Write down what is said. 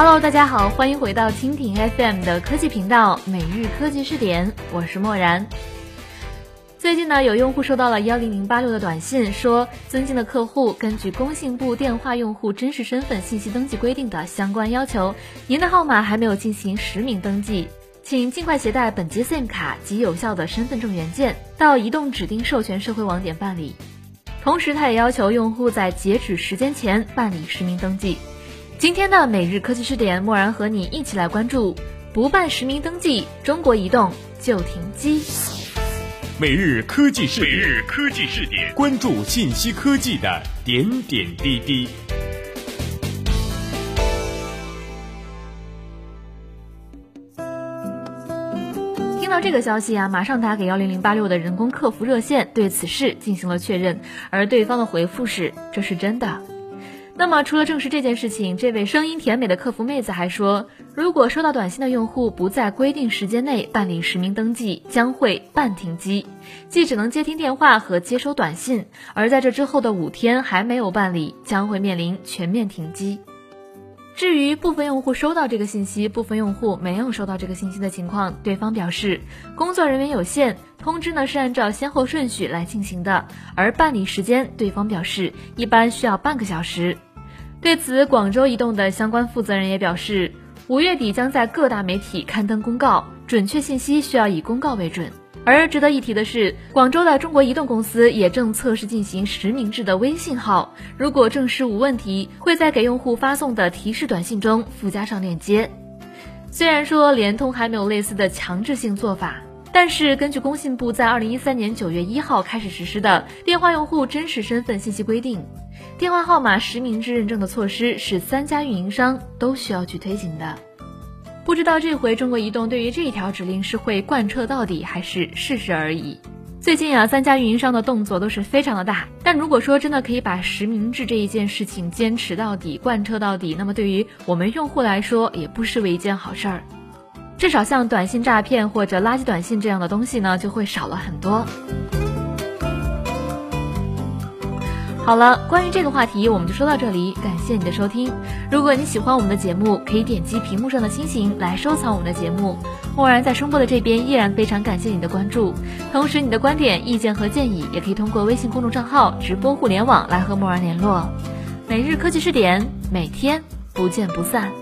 Hello，大家好，欢迎回到蜻蜓 FM 的科技频道每日科技视点，我是漠然。最近呢，有用户收到了幺零零八六的短信，说尊敬的客户，根据工信部电话用户真实身份信息登记规定的相关要求，您的号码还没有进行实名登记，请尽快携带本机 SIM 卡及有效的身份证原件到移动指定授权社会网点办理。同时，他也要求用户在截止时间前办理实名登记。今天的每日科技视点，默然和你一起来关注：不办实名登记，中国移动就停机。每日科技视点，每日科技视点，关注信息科技的点点滴滴。听到这个消息啊，马上打给幺零零八六的人工客服热线，对此事进行了确认，而对方的回复是：这是真的。那么，除了证实这件事情，这位声音甜美的客服妹子还说，如果收到短信的用户不在规定时间内办理实名登记，将会半停机，即只能接听电话和接收短信，而在这之后的五天还没有办理，将会面临全面停机。至于部分用户收到这个信息，部分用户没有收到这个信息的情况，对方表示工作人员有限，通知呢是按照先后顺序来进行的，而办理时间，对方表示一般需要半个小时。对此，广州移动的相关负责人也表示，五月底将在各大媒体刊登公告，准确信息需要以公告为准。而值得一提的是，广州的中国移动公司也正测试进行实名制的微信号，如果证实无问题，会在给用户发送的提示短信中附加上链接。虽然说联通还没有类似的强制性做法。但是，根据工信部在二零一三年九月一号开始实施的《电话用户真实身份信息规定》，电话号码实名制认证的措施是三家运营商都需要去推行的。不知道这回中国移动对于这一条指令是会贯彻到底，还是试试而已？最近啊，三家运营商的动作都是非常的大。但如果说真的可以把实名制这一件事情坚持到底、贯彻到底，那么对于我们用户来说，也不失为一件好事儿。至少像短信诈骗或者垃圾短信这样的东西呢，就会少了很多。好了，关于这个话题，我们就说到这里，感谢你的收听。如果你喜欢我们的节目，可以点击屏幕上的星星来收藏我们的节目。默然在声波的这边依然非常感谢你的关注，同时你的观点、意见和建议也可以通过微信公众账号“直播互联网”来和默然联络。每日科技视点，每天不见不散。